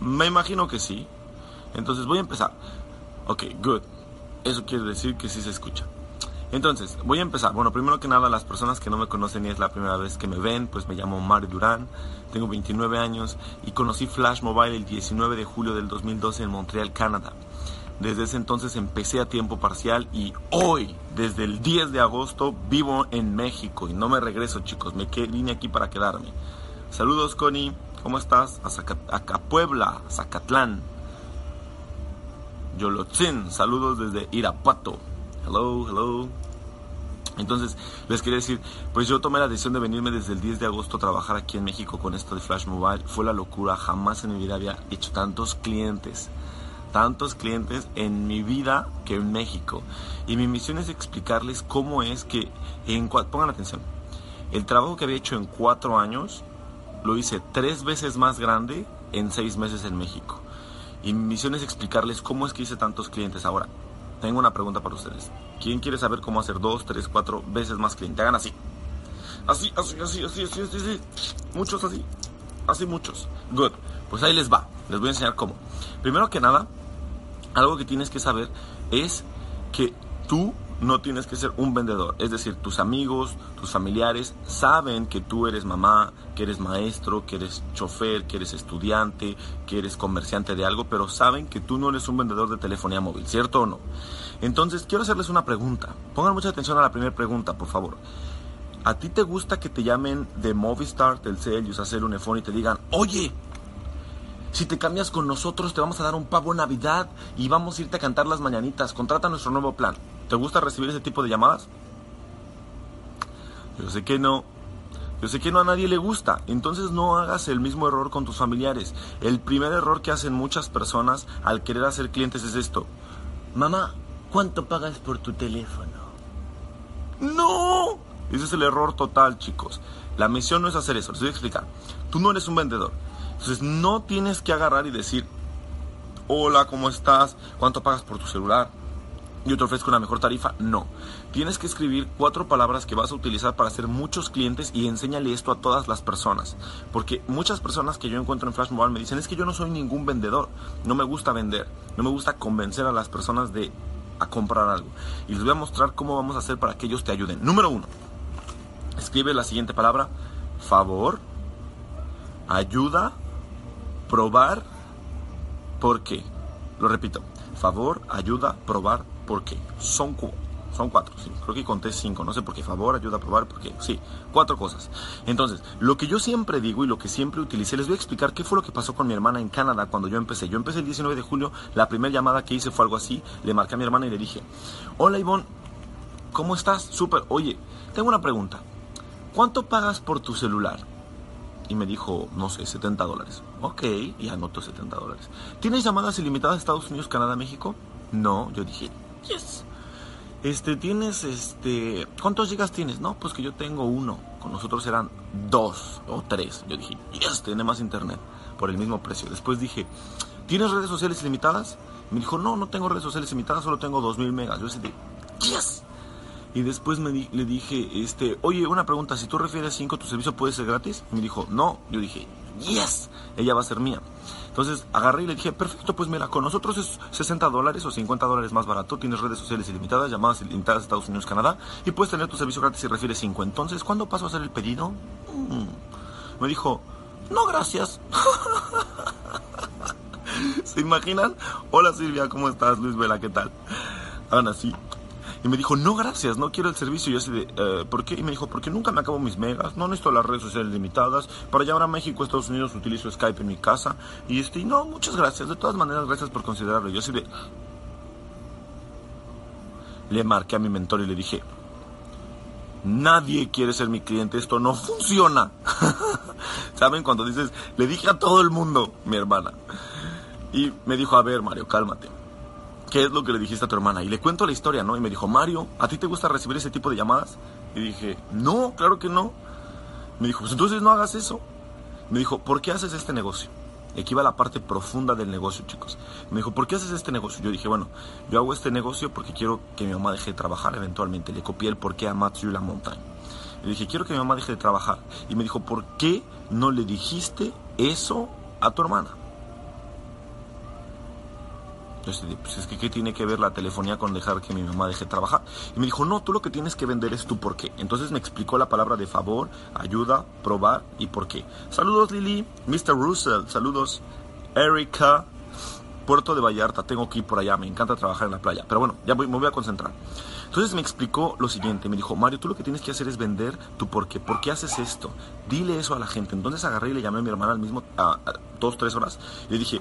Me imagino que sí. Entonces voy a empezar. Ok, good. Eso quiere decir que sí se escucha. Entonces, voy a empezar. Bueno, primero que nada, las personas que no me conocen y es la primera vez que me ven, pues me llamo Mario Durán, tengo 29 años y conocí Flash Mobile el 19 de julio del 2012 en Montreal, Canadá. Desde ese entonces empecé a tiempo parcial y hoy, desde el 10 de agosto, vivo en México y no me regreso, chicos. Me vine aquí para quedarme. Saludos, Connie. ¿Cómo estás? A, a Puebla, Zacatlán. Yolotzin, saludos desde Irapuato. Hello, hello. Entonces, les quería decir, pues yo tomé la decisión de venirme desde el 10 de agosto a trabajar aquí en México con esto de Flash Mobile. Fue la locura, jamás en mi vida había hecho tantos clientes. Tantos clientes en mi vida que en México. Y mi misión es explicarles cómo es que, en, pongan atención, el trabajo que había hecho en cuatro años lo hice tres veces más grande en seis meses en México. Y mi misión es explicarles cómo es que hice tantos clientes. Ahora, tengo una pregunta para ustedes. ¿Quién quiere saber cómo hacer dos, tres, cuatro veces más cliente? Hagan así. Así, así, así, así, así, así, así. Muchos así. Así muchos. Good. Pues ahí les va. Les voy a enseñar cómo. Primero que nada, algo que tienes que saber es que tú no tienes que ser un vendedor. Es decir, tus amigos, tus familiares saben que tú eres mamá, que eres maestro, que eres chofer, que eres estudiante, que eres comerciante de algo, pero saben que tú no eres un vendedor de telefonía móvil, ¿cierto o no? Entonces, quiero hacerles una pregunta. Pongan mucha atención a la primera pregunta, por favor. ¿A ti te gusta que te llamen de Movistar, Telcel, Usacell, Unifón y te digan, oye, si te cambias con nosotros te vamos a dar un pavo Navidad y vamos a irte a cantar las mañanitas, contrata nuestro nuevo plan. ¿Te gusta recibir ese tipo de llamadas? Yo sé que no. Yo sé que no a nadie le gusta. Entonces no hagas el mismo error con tus familiares. El primer error que hacen muchas personas al querer hacer clientes es esto. Mamá, ¿cuánto pagas por tu teléfono? No. Ese es el error total, chicos. La misión no es hacer eso. Les voy a explicar. Tú no eres un vendedor. Entonces no tienes que agarrar y decir, hola, ¿cómo estás? ¿Cuánto pagas por tu celular? Yo te ofrezco una mejor tarifa. No. Tienes que escribir cuatro palabras que vas a utilizar para hacer muchos clientes y enséñale esto a todas las personas. Porque muchas personas que yo encuentro en Flash Mobile me dicen, es que yo no soy ningún vendedor. No me gusta vender. No me gusta convencer a las personas de a comprar algo. Y les voy a mostrar cómo vamos a hacer para que ellos te ayuden. Número uno. Escribe la siguiente palabra. Favor. Ayuda. Probar. ¿Por qué? Lo repito. Favor, ayuda, probar, porque son, son cuatro, sí, creo que conté cinco, no sé por qué, favor, ayuda a probar, porque sí, cuatro cosas. Entonces, lo que yo siempre digo y lo que siempre utilicé, les voy a explicar qué fue lo que pasó con mi hermana en Canadá cuando yo empecé. Yo empecé el 19 de julio, la primera llamada que hice fue algo así, le marqué a mi hermana y le dije, hola Ivonne, ¿cómo estás? Súper, oye, tengo una pregunta, ¿cuánto pagas por tu celular? y me dijo, no sé, 70 dólares. Ok, y anotó 70 dólares. ¿Tienes llamadas ilimitadas Estados Unidos, Canadá, México? No, yo dije, yes. Este, tienes, este, ¿cuántos gigas tienes? No, pues que yo tengo uno. Con nosotros eran dos o tres. Yo dije, yes, tiene más internet por el mismo precio. Después dije, ¿tienes redes sociales ilimitadas? Me dijo, no, no tengo redes sociales ilimitadas, solo tengo 2000 megas. Yo dije, yes. Y después me le dije, este, oye, una pregunta, si tú refieres 5, ¿tu servicio puede ser gratis? Me dijo, no. Yo dije, yes, ella va a ser mía. Entonces agarré y le dije, perfecto, pues mira, con nosotros es 60 dólares o 50 dólares más barato, tienes redes sociales ilimitadas, llamadas ilimitadas Estados Unidos, Canadá, y puedes tener tu servicio gratis si refieres 5. Entonces, ¿cuándo paso a hacer el pedido? Mm. Me dijo, no, gracias. ¿Se imaginan? Hola Silvia, ¿cómo estás? Luis Vela, ¿qué tal? Hagan así. Y me dijo, no, gracias, no quiero el servicio. Y yo así de, eh, ¿por qué? Y me dijo, porque nunca me acabo mis megas, no necesito las redes sociales limitadas. Para llamar a México, Estados Unidos, utilizo Skype en mi casa. Y este, no, muchas gracias. De todas maneras, gracias por considerarlo. Y yo así de... Le marqué a mi mentor y le dije, Nadie quiere ser mi cliente, esto no funciona. ¿Saben cuando dices, le dije a todo el mundo, mi hermana? Y me dijo, a ver, Mario, cálmate. ¿Qué es lo que le dijiste a tu hermana? Y le cuento la historia, ¿no? Y me dijo, Mario, ¿a ti te gusta recibir ese tipo de llamadas? Y dije, no, claro que no. Me dijo, pues entonces no hagas eso. Me dijo, ¿por qué haces este negocio? Y aquí va la parte profunda del negocio, chicos. Me dijo, ¿por qué haces este negocio? Yo dije, bueno, yo hago este negocio porque quiero que mi mamá deje de trabajar eventualmente. Le copié el por qué a Matthew La Montagne. Le dije, quiero que mi mamá deje de trabajar. Y me dijo, ¿por qué no le dijiste eso a tu hermana? Entonces, pues es que ¿qué tiene que ver la telefonía con dejar que mi mamá deje de trabajar? Y me dijo, no, tú lo que tienes que vender es tu por qué. Entonces me explicó la palabra de favor, ayuda, probar y por qué. Saludos Lili, Mr. Russell, saludos Erika, Puerto de Vallarta, tengo que ir por allá, me encanta trabajar en la playa. Pero bueno, ya me voy a concentrar. Entonces me explicó lo siguiente, me dijo, Mario, tú lo que tienes que hacer es vender tu por qué. ¿Por qué haces esto? Dile eso a la gente. Entonces agarré y le llamé a mi hermana al mismo, a, dos, tres horas. Y le dije,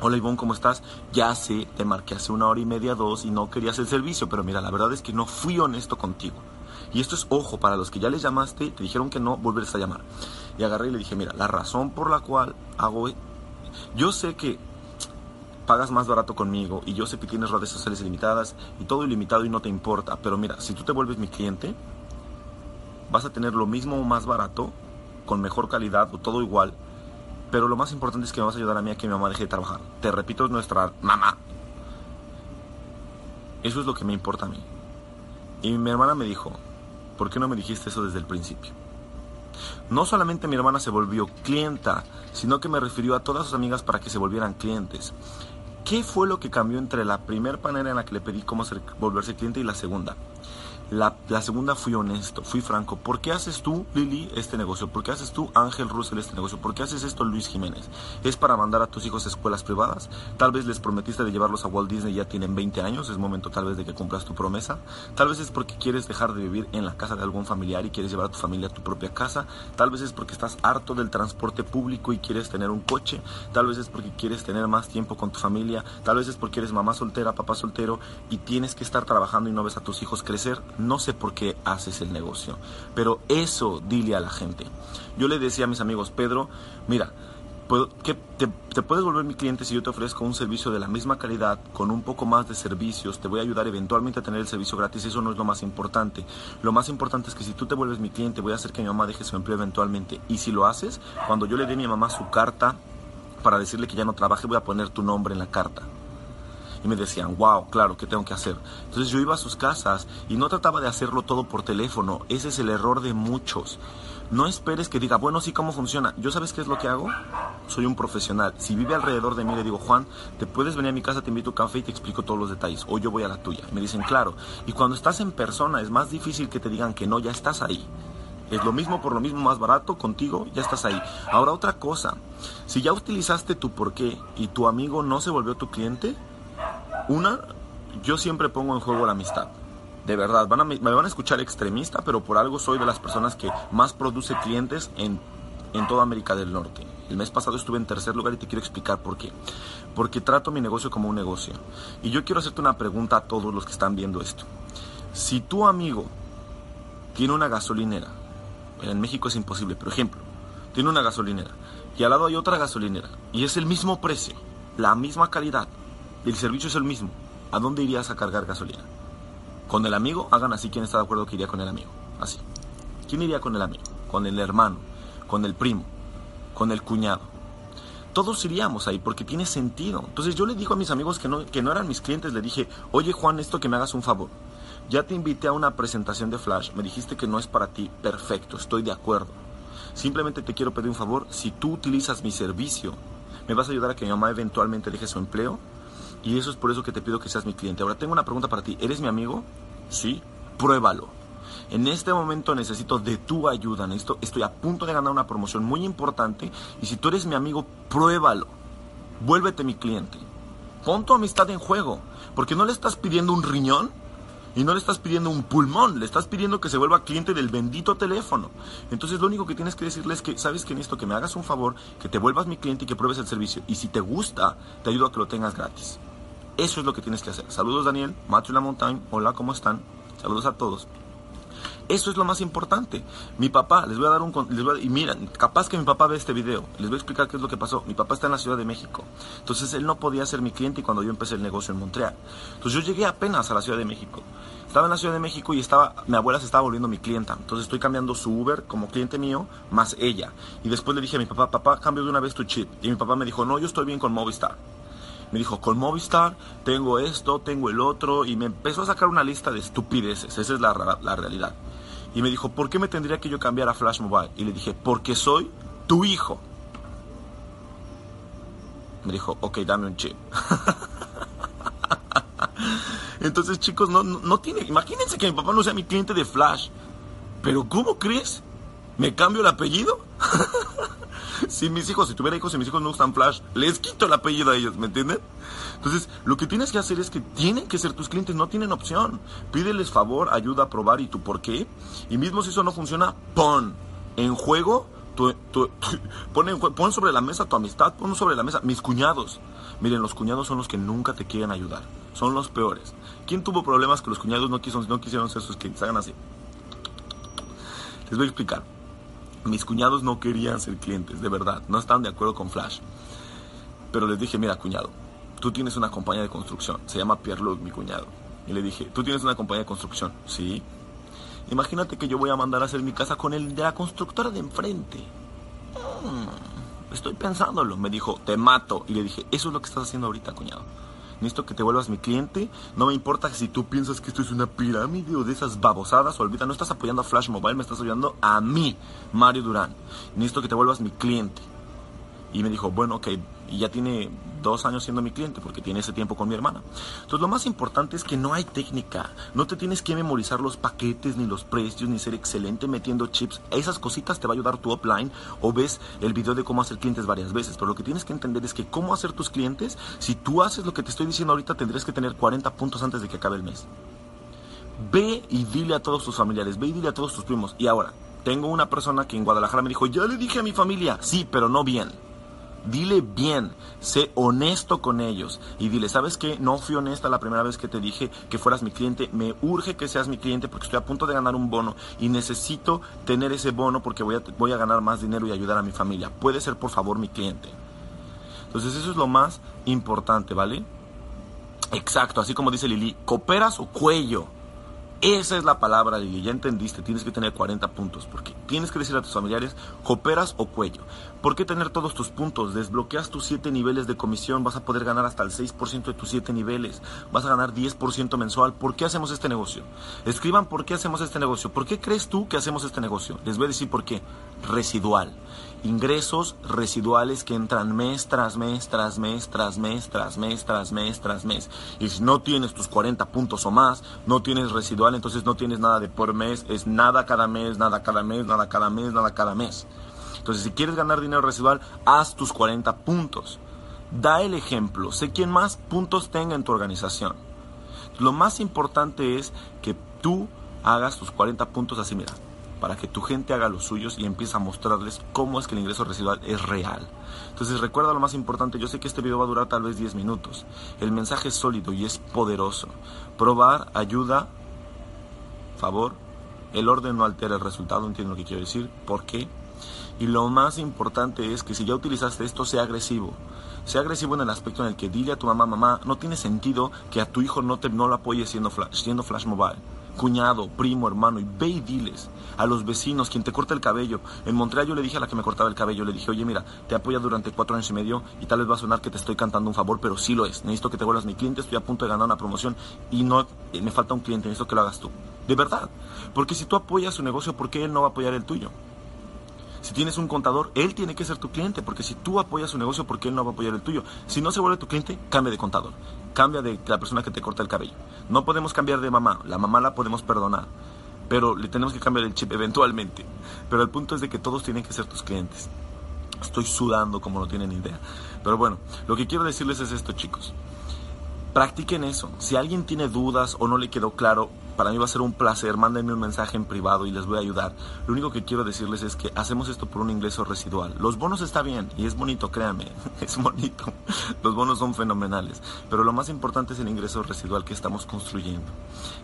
Hola Ivonne, ¿cómo estás? Ya sé, te marqué hace una hora y media, dos y no querías el servicio, pero mira, la verdad es que no fui honesto contigo. Y esto es ojo, para los que ya les llamaste, te dijeron que no, volverás a llamar. Y agarré y le dije, mira, la razón por la cual hago... E-, yo sé que pagas más barato conmigo y yo sé que tienes redes sociales ilimitadas y todo ilimitado y no te importa, pero mira, si tú te vuelves mi cliente, vas a tener lo mismo o más barato, con mejor calidad o todo igual, pero lo más importante es que me vas a ayudar a mí a que mi mamá deje de trabajar. Te repito, es nuestra mamá. Eso es lo que me importa a mí. Y mi hermana me dijo, ¿por qué no me dijiste eso desde el principio? No solamente mi hermana se volvió clienta, sino que me refirió a todas sus amigas para que se volvieran clientes. ¿Qué fue lo que cambió entre la primera manera en la que le pedí cómo volverse cliente y la segunda? La, segunda fui honesto, fui franco. ¿Por qué haces tú, Lili, este negocio? ¿Por qué haces tú, Ángel Russell, este negocio? ¿Por qué haces esto, Luis Jiménez? ¿Es para mandar a tus hijos a escuelas privadas? Tal vez les prometiste de llevarlos a Walt Disney, ya tienen 20 años, es momento tal vez de que cumplas tu promesa. Tal vez es porque quieres dejar de vivir en la casa de algún familiar y quieres llevar a tu familia a tu propia casa. Tal vez es porque estás harto del transporte público y quieres tener un coche. Tal vez es porque quieres tener más tiempo con tu familia. Tal vez es porque eres mamá soltera, papá soltero y tienes que estar trabajando y no ves a tus hijos crecer no sé por qué haces el negocio, pero eso dile a la gente. Yo le decía a mis amigos, Pedro, mira, te, te, puedes volver mi cliente si yo te ofrezco un servicio de la misma calidad, con un poco más de servicios, te voy a ayudar eventualmente a tener el servicio gratis, eso no es lo más importante. Lo más importante es que si tú te vuelves mi cliente, voy a hacer que mi mamá deje su empleo eventualmente. Y si lo haces, cuando yo le dé a mi mamá su carta para decirle que ya no trabaje, voy a poner tu nombre en la carta y me decían, wow, claro, ¿qué tengo que hacer? Entonces yo iba a sus casas y no trataba de hacerlo todo por teléfono. Ese es el error de muchos. No esperes que diga, bueno, sí, ¿cómo funciona? ¿Yo sabes qué es lo que hago? Soy un profesional. Si vive alrededor de mí, le digo, Juan, te puedes venir a mi casa, te invito a café y te explico todos los detalles. O yo voy a la tuya. Me dicen, claro. Y cuando estás en persona es más difícil que te digan que no, ya estás ahí. Es lo mismo por lo mismo más barato contigo, ya estás ahí. Ahora otra cosa, si ya utilizaste tu porqué y tu amigo no se volvió tu cliente, una, yo siempre pongo en juego la amistad. De verdad, me van a escuchar extremista, pero por algo soy de las personas que más produce clientes en, en toda América del Norte. El mes pasado estuve en tercer lugar y te quiero explicar por qué. Porque trato mi negocio como un negocio. Y yo quiero hacerte una pregunta a todos los que están viendo esto. Si tu amigo tiene una gasolinera, en México es imposible, por ejemplo, tiene una gasolinera y al lado hay otra gasolinera y es el mismo precio, la misma calidad, el servicio es el mismo. ¿A dónde irías a cargar gasolina? ¿Con el amigo? Hagan así quien está de acuerdo que iría con el amigo. Así. ¿Quién iría con el amigo? Con el hermano, con el primo, con el cuñado. Todos iríamos ahí porque tiene sentido. Entonces yo le digo a mis amigos que no, que no eran mis clientes, le dije, oye Juan, esto que me hagas un favor. Ya te invité a una presentación de Flash, me dijiste que no es para ti, perfecto, estoy de acuerdo. Simplemente te quiero pedir un favor, si tú utilizas mi servicio, me vas a ayudar a que mi mamá eventualmente deje su empleo y eso es por eso que te pido que seas mi cliente. Ahora tengo una pregunta para ti. ¿Eres mi amigo? Sí. Pruébalo. En este momento necesito de tu ayuda. Necesito, estoy a punto de ganar una promoción muy importante. Y si tú eres mi amigo, pruébalo. Vuélvete mi cliente. Pon tu amistad en juego. Porque no le estás pidiendo un riñón y no le estás pidiendo un pulmón, le estás pidiendo que se vuelva cliente del bendito teléfono. Entonces lo único que tienes que decirle es que, sabes que en esto, que me hagas un favor, que te vuelvas mi cliente y que pruebes el servicio. Y si te gusta, te ayudo a que lo tengas gratis. Eso es lo que tienes que hacer. Saludos Daniel, Matthew La Montagne, hola, ¿cómo están? Saludos a todos. Eso es lo más importante. Mi papá, les voy a dar un... Y miren, capaz que mi papá ve este video. Les voy a explicar qué es lo que pasó. Mi papá está en la Ciudad de México. Entonces él no podía ser mi cliente cuando yo empecé el negocio en Montreal. Entonces yo llegué apenas a la Ciudad de México. Estaba en la Ciudad de México y estaba, mi abuela se estaba volviendo mi clienta. Entonces estoy cambiando su Uber como cliente mío, más ella. Y después le dije a mi papá, papá, cambio de una vez tu chip. Y mi papá me dijo, no, yo estoy bien con Movistar. Me dijo, con Movistar tengo esto, tengo el otro. Y me empezó a sacar una lista de estupideces. Esa es la, la realidad. Y me dijo, ¿por qué me tendría que yo cambiar a Flash Mobile? Y le dije, porque soy tu hijo. Me dijo, ok, dame un chip. Entonces, chicos, no, no, tiene. Imagínense que mi papá no sea mi cliente de Flash. Pero, ¿cómo crees? ¿Me cambio el apellido? Si mis hijos, si tuviera hijos y mis hijos no gustan Flash, les quito el apellido a ellos, ¿me entienden? Entonces, lo que tienes que hacer es que tienen que ser tus clientes, no tienen opción. Pídeles favor, ayuda a probar y tu por qué. Y mismo si eso no funciona, pon en juego tu, pon, pon, sobre la mesa tu amistad, pon sobre la mesa mis cuñados. Miren, los cuñados son los que nunca te quieren ayudar. Son los peores. ¿Quién tuvo problemas que los cuñados no, quiso, no quisieron ser sus clientes? Hagan así. Les voy a explicar. Mis cuñados no querían ser clientes, de verdad. No estaban de acuerdo con Flash. Pero les dije, mira, cuñado, tú tienes una compañía de construcción. Se llama Pierre-Luc, mi cuñado. Y le dije, tú tienes una compañía de construcción. Sí. Imagínate que yo voy a mandar a hacer mi casa con el de la constructora de enfrente. Mm, estoy pensándolo. Me dijo, te mato. Y le dije, eso es lo que estás haciendo ahorita, cuñado. Necesito que te vuelvas mi cliente. No me importa si tú piensas que esto es una pirámide o de esas babosadas. Olvida, no estás apoyando a Flash Mobile, me estás ayudando a mí, Mario Durán. Necesito que te vuelvas mi cliente. Y me dijo, bueno, ok, y ya tiene dos años siendo mi cliente porque tiene ese tiempo con mi hermana. Entonces lo más importante es que no hay técnica, no te tienes que memorizar los paquetes ni los precios ni ser excelente metiendo chips. Esas cositas te va a ayudar tu offline o ves el video de cómo hacer clientes varias veces. Pero lo que tienes que entender es que cómo hacer tus clientes, si tú haces lo que te estoy diciendo ahorita tendrías que tener 40 puntos antes de que acabe el mes. Ve y dile a todos tus familiares, ve y dile a todos tus primos. Y ahora, tengo una persona que en Guadalajara me dijo, ya le dije a mi familia, sí, pero no bien. Dile bien, sé honesto con ellos y dile, ¿sabes qué? No fui honesta la primera vez que te dije que fueras mi cliente. Me urge que seas mi cliente porque estoy a punto de ganar un bono y necesito tener ese bono porque voy a, voy a ganar más dinero y ayudar a mi familia. Puede ser, por favor, mi cliente. Entonces eso es lo más importante, ¿vale? Exacto, así como dice Lili, cooperas o cuello. Esa es la palabra, Lili. Ya entendiste. Tienes que tener 40 puntos. Porque tienes que decir a tus familiares, cooperas o cuello. ¿Por qué tener todos tus puntos? Desbloqueas tus 7 niveles de comisión. Vas a poder ganar hasta el 6% de tus 7 niveles. Vas a ganar 10% mensual. ¿Por qué hacemos este negocio? Escriban por qué hacemos este negocio. ¿Por qué crees tú que hacemos este negocio? Les voy a decir por qué. Residual ingresos residuales que entran mes tras mes, tras mes, tras mes, tras mes, tras mes, tras mes. Y si no tienes tus 40 puntos o más, no tienes residual, entonces no tienes nada de por mes, es nada cada mes, nada cada mes, nada cada mes, nada cada mes. Entonces, si quieres ganar dinero residual, haz tus 40 puntos. Da el ejemplo, sé quién más puntos tenga en tu organización. Lo más importante es que tú hagas tus 40 puntos así, mira, para que tu gente haga los suyos y empiece a mostrarles cómo es que el ingreso residual es real. Entonces recuerda lo más importante, yo sé que este video va a durar tal vez 10 minutos. El mensaje es sólido y es poderoso. Probar ayuda, favor, el orden no altera el resultado, entiendo lo que quiero decir, ¿por qué? Y lo más importante es que si ya utilizaste esto, sea agresivo. Sea agresivo en el aspecto en el que dile a tu mamá, mamá, no tiene sentido que a tu hijo no, te, no lo apoye siendo flash, siendo flash mobile cuñado, primo, hermano, y ve y diles a los vecinos, quien te corta el cabello. En Montreal yo le dije a la que me cortaba el cabello, le dije, oye, mira, te apoya durante cuatro años y medio y tal vez va a sonar que te estoy cantando un favor, pero sí lo es. Necesito que te vuelvas mi cliente, estoy a punto de ganar una promoción y no eh, me falta un cliente, necesito que lo hagas tú. De verdad. Porque si tú apoyas su negocio, ¿por qué él no va a apoyar el tuyo? Si tienes un contador, él tiene que ser tu cliente, porque si tú apoyas su negocio, ¿por qué él no va a apoyar el tuyo? Si no se vuelve tu cliente, cambia de contador. Cambia de la persona que te corta el cabello. No podemos cambiar de mamá. La mamá la podemos perdonar. Pero le tenemos que cambiar el chip eventualmente. Pero el punto es de que todos tienen que ser tus clientes. Estoy sudando como no tienen idea. Pero bueno, lo que quiero decirles es esto, chicos. Practiquen eso. Si alguien tiene dudas o no le quedó claro, para mí va a ser un placer. Mándenme un mensaje en privado y les voy a ayudar. Lo único que quiero decirles es que hacemos esto por un ingreso residual. Los bonos está bien y es bonito, créanme, es bonito. Los bonos son fenomenales. Pero lo más importante es el ingreso residual que estamos construyendo.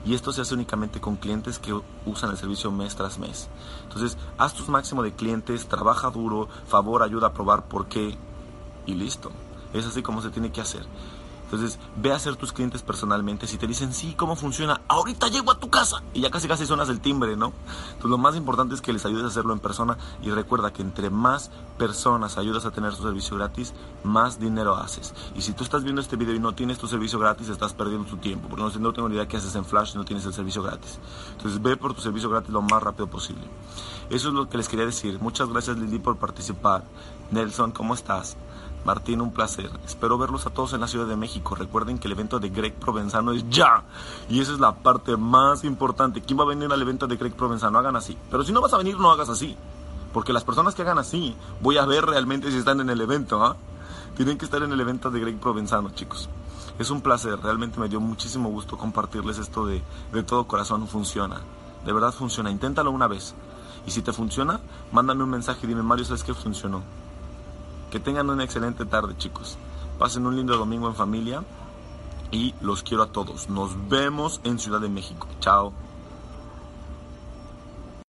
Y esto se hace únicamente con clientes que usan el servicio mes tras mes. Entonces, haz tus máximo de clientes, trabaja duro, favor, ayuda a probar por qué y listo. Es así como se tiene que hacer. Entonces, ve a ser tus clientes personalmente. Si te dicen, sí, ¿cómo funciona? Ahorita llego a tu casa. Y ya casi casi sonas el timbre, ¿no? Entonces, lo más importante es que les ayudes a hacerlo en persona. Y recuerda que entre más personas ayudas a tener su servicio gratis, más dinero haces. Y si tú estás viendo este video y no tienes tu servicio gratis, estás perdiendo tu tiempo. Porque no, no tengo ni idea qué haces en Flash si no tienes el servicio gratis. Entonces, ve por tu servicio gratis lo más rápido posible. Eso es lo que les quería decir. Muchas gracias, Lili, por participar. Nelson, ¿cómo estás? Martín, un placer. Espero verlos a todos en la Ciudad de México. Recuerden que el evento de Greg Provenzano es ya. Y esa es la parte más importante. ¿Quién va a venir al evento de Greg Provenzano? Hagan así. Pero si no vas a venir, no hagas así. Porque las personas que hagan así, voy a ver realmente si están en el evento. ¿ah? Tienen que estar en el evento de Greg Provenzano, chicos. Es un placer. Realmente me dio muchísimo gusto compartirles esto de, de todo corazón. Funciona. De verdad funciona. Inténtalo una vez. Y si te funciona, mándame un mensaje y dime, Mario, ¿sabes qué funcionó? Que tengan una excelente tarde, chicos. Pasen un lindo domingo en familia y los quiero a todos. Nos vemos en Ciudad de México. Chao.